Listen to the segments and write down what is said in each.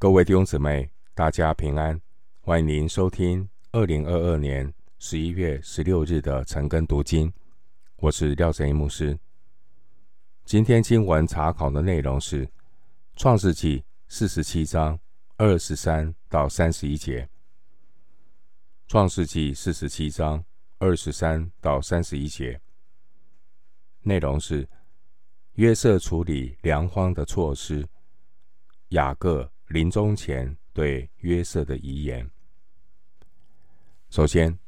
各位弟兄姊妹，大家平安！欢迎您收听二零二二年十一月十六日的晨更读经。我是廖神一牧师。今天经文查考的内容是《创世纪》四十七章二十三到三十一节。《创世纪》四十七章二十三到三十一节内容是约瑟处理粮荒的措施，雅各。临终前对约瑟的遗言。首先，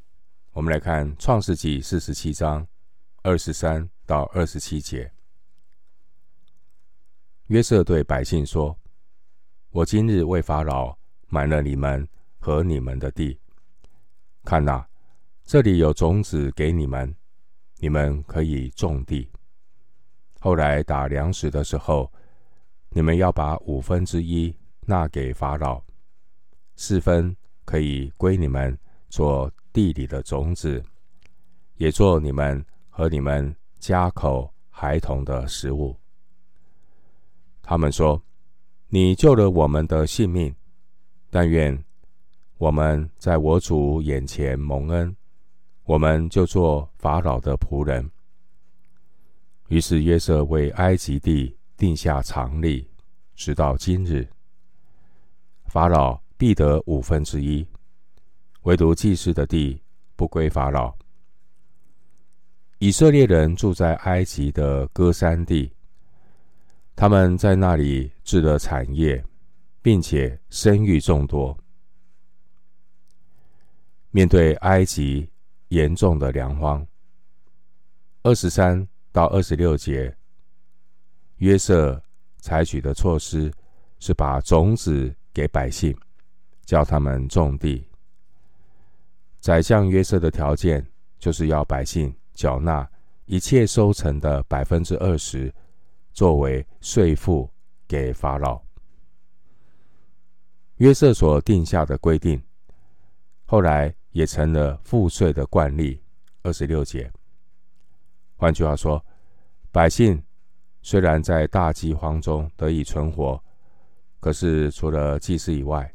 我们来看《创世纪》四十七章二十三到二十七节。约瑟对百姓说：“我今日为法老买了你们和你们的地，看哪，这里有种子给你们，你们可以种地。后来打粮食的时候，你们要把五分之一。”纳给法老，四分可以归你们做地里的种子，也做你们和你们家口孩童的食物。他们说：“你救了我们的性命，但愿我们在我主眼前蒙恩，我们就做法老的仆人。”于是约瑟为埃及地定下常例，直到今日。法老必得五分之一，唯独祭司的地不归法老。以色列人住在埃及的歌山地，他们在那里置了产业，并且生育众多。面对埃及严重的粮荒，二十三到二十六节，约瑟采取的措施是把种子。给百姓，叫他们种地。宰相约瑟的条件，就是要百姓缴纳一切收成的百分之二十，作为税赋给法老。约瑟所定下的规定，后来也成了赋税的惯例。二十六节，换句话说，百姓虽然在大饥荒中得以存活。可是，除了祭司以外，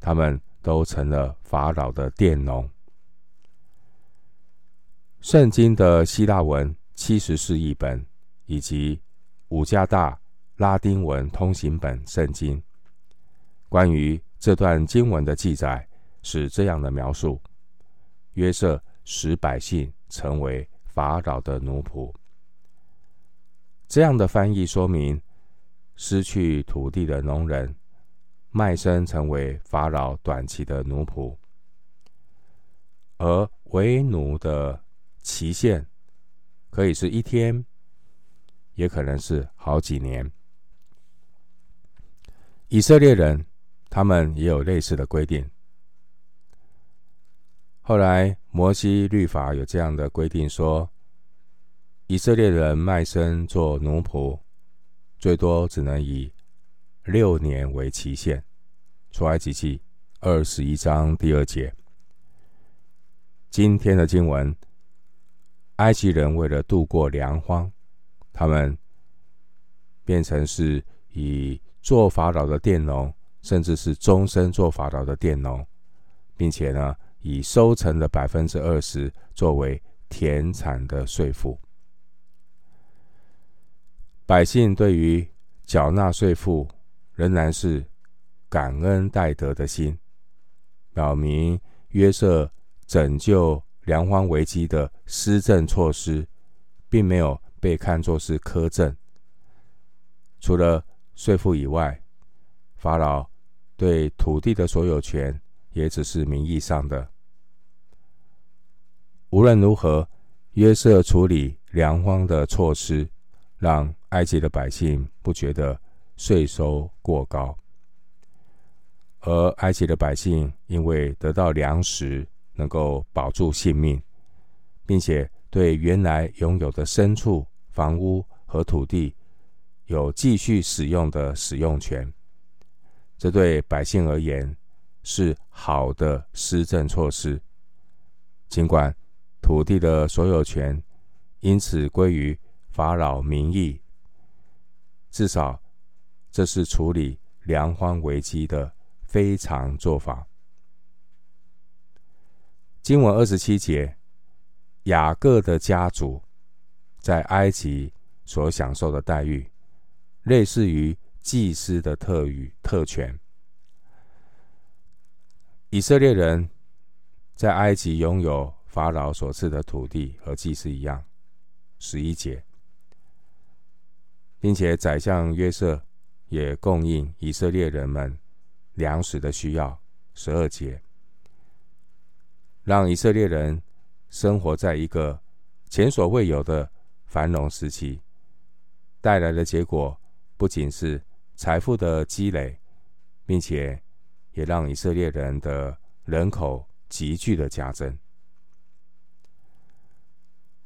他们都成了法老的佃农。圣经的希腊文七十士译本以及五加大拉丁文通行本圣经，关于这段经文的记载是这样的描述：约瑟使百姓成为法老的奴仆。这样的翻译说明。失去土地的农人卖身成为法老短期的奴仆，而为奴的期限可以是一天，也可能是好几年。以色列人他们也有类似的规定。后来摩西律法有这样的规定说，以色列人卖身做奴仆。最多只能以六年为期限。出埃及记二十一章第二节。今天的经文，埃及人为了度过粮荒，他们变成是以做法老的佃农，甚至是终身做法老的佃农，并且呢，以收成的百分之二十作为田产的税赋。百姓对于缴纳税赋仍然是感恩戴德的心，表明约瑟拯救粮荒危机的施政措施，并没有被看作是苛政。除了税赋以外，法老对土地的所有权也只是名义上的。无论如何，约瑟处理粮荒的措施，让埃及的百姓不觉得税收过高，而埃及的百姓因为得到粮食，能够保住性命，并且对原来拥有的牲畜、房屋和土地有继续使用的使用权，这对百姓而言是好的施政措施。尽管土地的所有权因此归于法老名义。至少，这是处理粮荒危机的非常做法。经文二十七节，雅各的家族在埃及所享受的待遇，类似于祭司的特与特权。以色列人在埃及拥有法老所赐的土地和祭司一样。十一节，并且宰相约瑟也供应以色列人们粮食的需要。十二节。让以色列人生活在一个前所未有的繁荣时期，带来的结果不仅是财富的积累，并且也让以色列人的人口急剧的加增。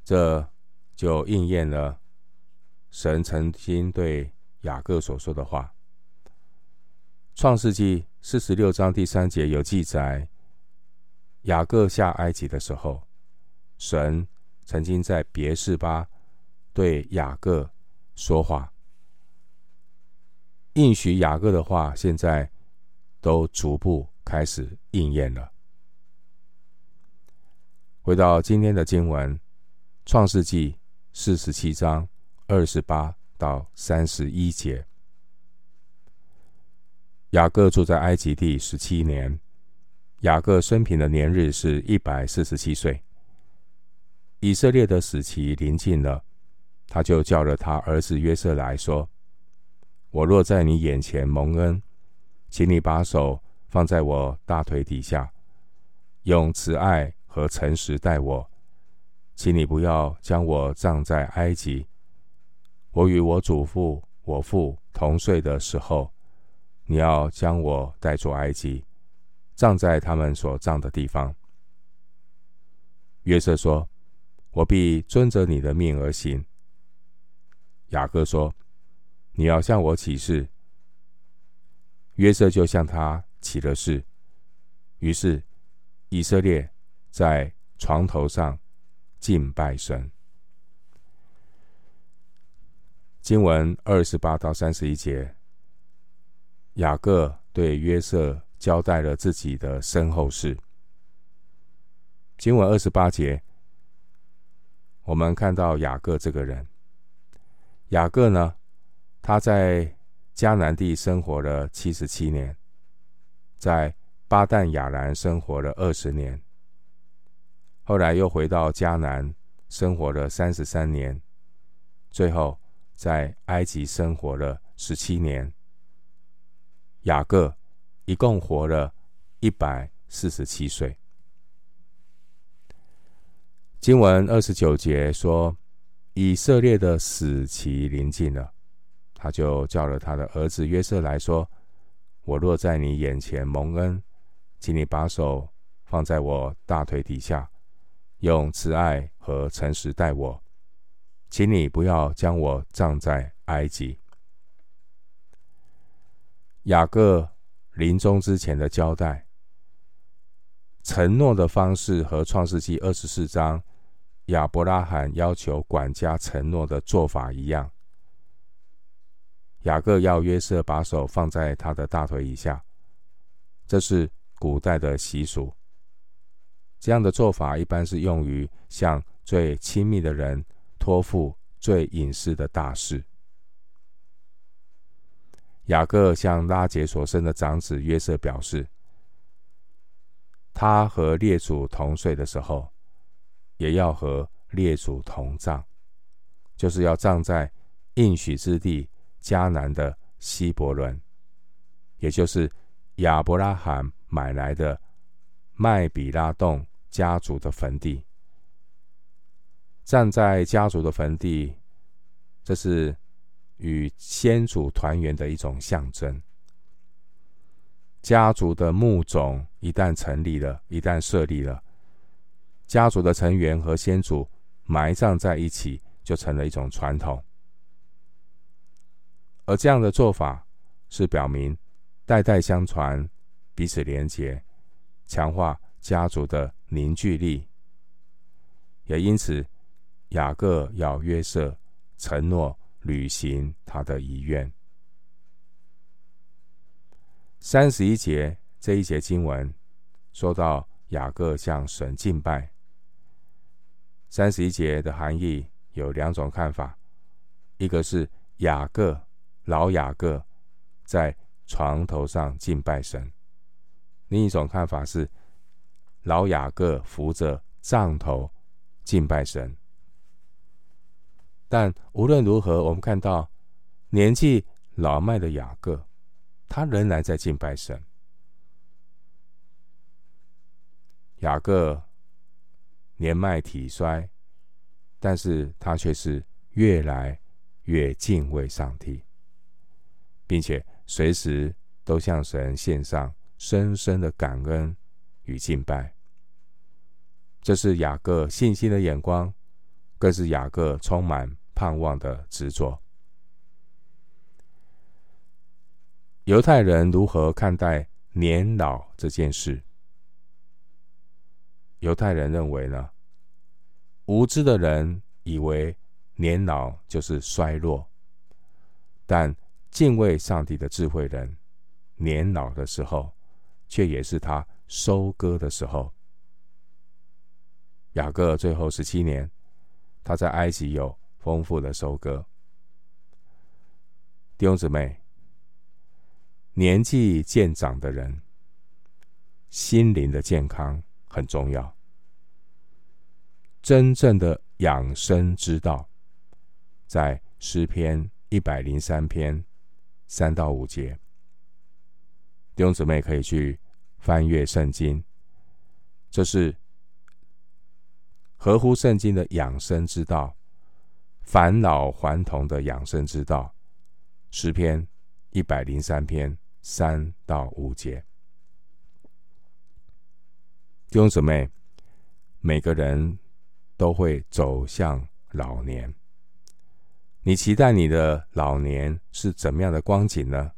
这就应验了神曾经对雅各所说的话，《创世记》四十六章第三节有记载。雅各下埃及的时候，神曾经在别是巴对雅各说话，应许雅各的话，现在都逐步开始应验了。回到今天的经文，《创世记》四十七章二十八到三十一节，雅各住在埃及第十七年。雅各生平的年日是一百四十七岁。以色列的死期临近了，他就叫了他儿子约瑟来说：“我若在你眼前蒙恩，请你把手放在我大腿底下，用慈爱和诚实待我，请你不要将我葬在埃及。我与我祖父、我父同睡的时候，你要将我带出埃及。”葬在他们所葬的地方。约瑟说：“我必遵着你的命而行。”雅各说：“你要向我起誓。”约瑟就向他起了誓。于是以色列在床头上敬拜神。经文二十八到三十一节，雅各对约瑟。交代了自己的身后事。经文二十八节，我们看到雅各这个人。雅各呢，他在迦南地生活了七十七年，在巴旦亚兰生活了二十年，后来又回到迦南生活了三十三年，最后在埃及生活了十七年。雅各。一共活了一百四十七岁。经文二十九节说，以色列的死期临近了，他就叫了他的儿子约瑟来说：“我若在你眼前蒙恩，请你把手放在我大腿底下，用慈爱和诚实待我，请你不要将我葬在埃及。”雅各。临终之前的交代、承诺的方式和创世纪二十四章亚伯拉罕要求管家承诺的做法一样。雅各要约瑟把手放在他的大腿以下，这是古代的习俗。这样的做法一般是用于向最亲密的人托付最隐私的大事。雅各向拉结所生的长子约瑟表示，他和列祖同睡的时候，也要和列祖同葬，就是要葬在应许之地迦南的希伯伦，也就是亚伯拉罕买来的麦比拉洞家族的坟地。站在家族的坟地，这是。与先祖团圆的一种象征。家族的墓种一旦成立了，一旦设立了，家族的成员和先祖埋葬在一起，就成了一种传统。而这样的做法是表明代代相传、彼此连结，强化家族的凝聚力。也因此，雅各要约瑟承诺。履行他的遗愿。三十一节这一节经文说到雅各向神敬拜。三十一节的含义有两种看法，一个是雅各老雅各在床头上敬拜神，另一种看法是老雅各扶着杖头敬拜神。但无论如何，我们看到年纪老迈的雅各，他仍然在敬拜神。雅各年迈体衰，但是他却是越来越敬畏上帝，并且随时都向神献上深深的感恩与敬拜。这是雅各信心的眼光，更是雅各充满盼望的执着。犹太人如何看待年老这件事？犹太人认为呢？无知的人以为年老就是衰弱，但敬畏上帝的智慧人，年老的时候，却也是他收割的时候。雅各最后十七年，他在埃及有丰富的收割。弟兄姊妹，年纪渐长的人，心灵的健康很重要。真正的养生之道，在诗篇一百零三篇三到五节。弟兄姊妹可以去翻阅圣经，这是合乎圣经的养生之道。返老还童的养生之道，诗篇一百零三篇三到五节。弟兄姊妹，每个人都会走向老年。你期待你的老年是怎么样的光景呢？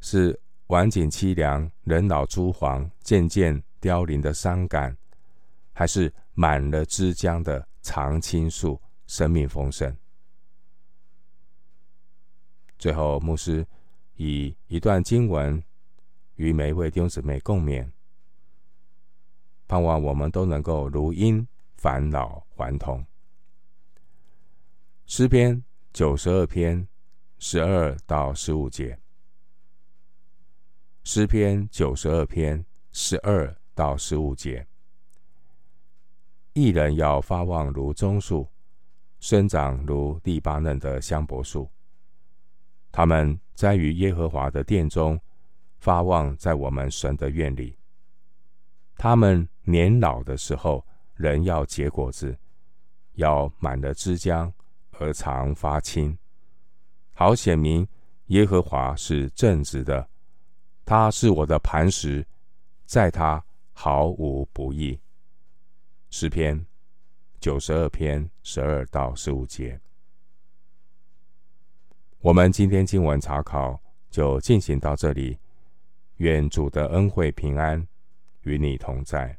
是晚景凄凉、人老珠黄、渐渐凋零的伤感，还是满了枝江的常青树？生命丰盛。最后，牧师以一段经文与每一位弟兄姊妹共勉，盼望我们都能够如鹰返老还童。诗篇九十二篇十二到十五节。诗篇九十二篇十二到十五节。一人要发望如棕树。生长如利巴嫩的香柏树，他们栽于耶和华的殿中，发旺在我们神的院里。他们年老的时候，仍要结果子，要满了枝浆而常发青，好显明耶和华是正直的，他是我的磐石，在他毫无不义。诗篇。九十二篇十二到十五节，我们今天经文查考就进行到这里。愿主的恩惠平安与你同在。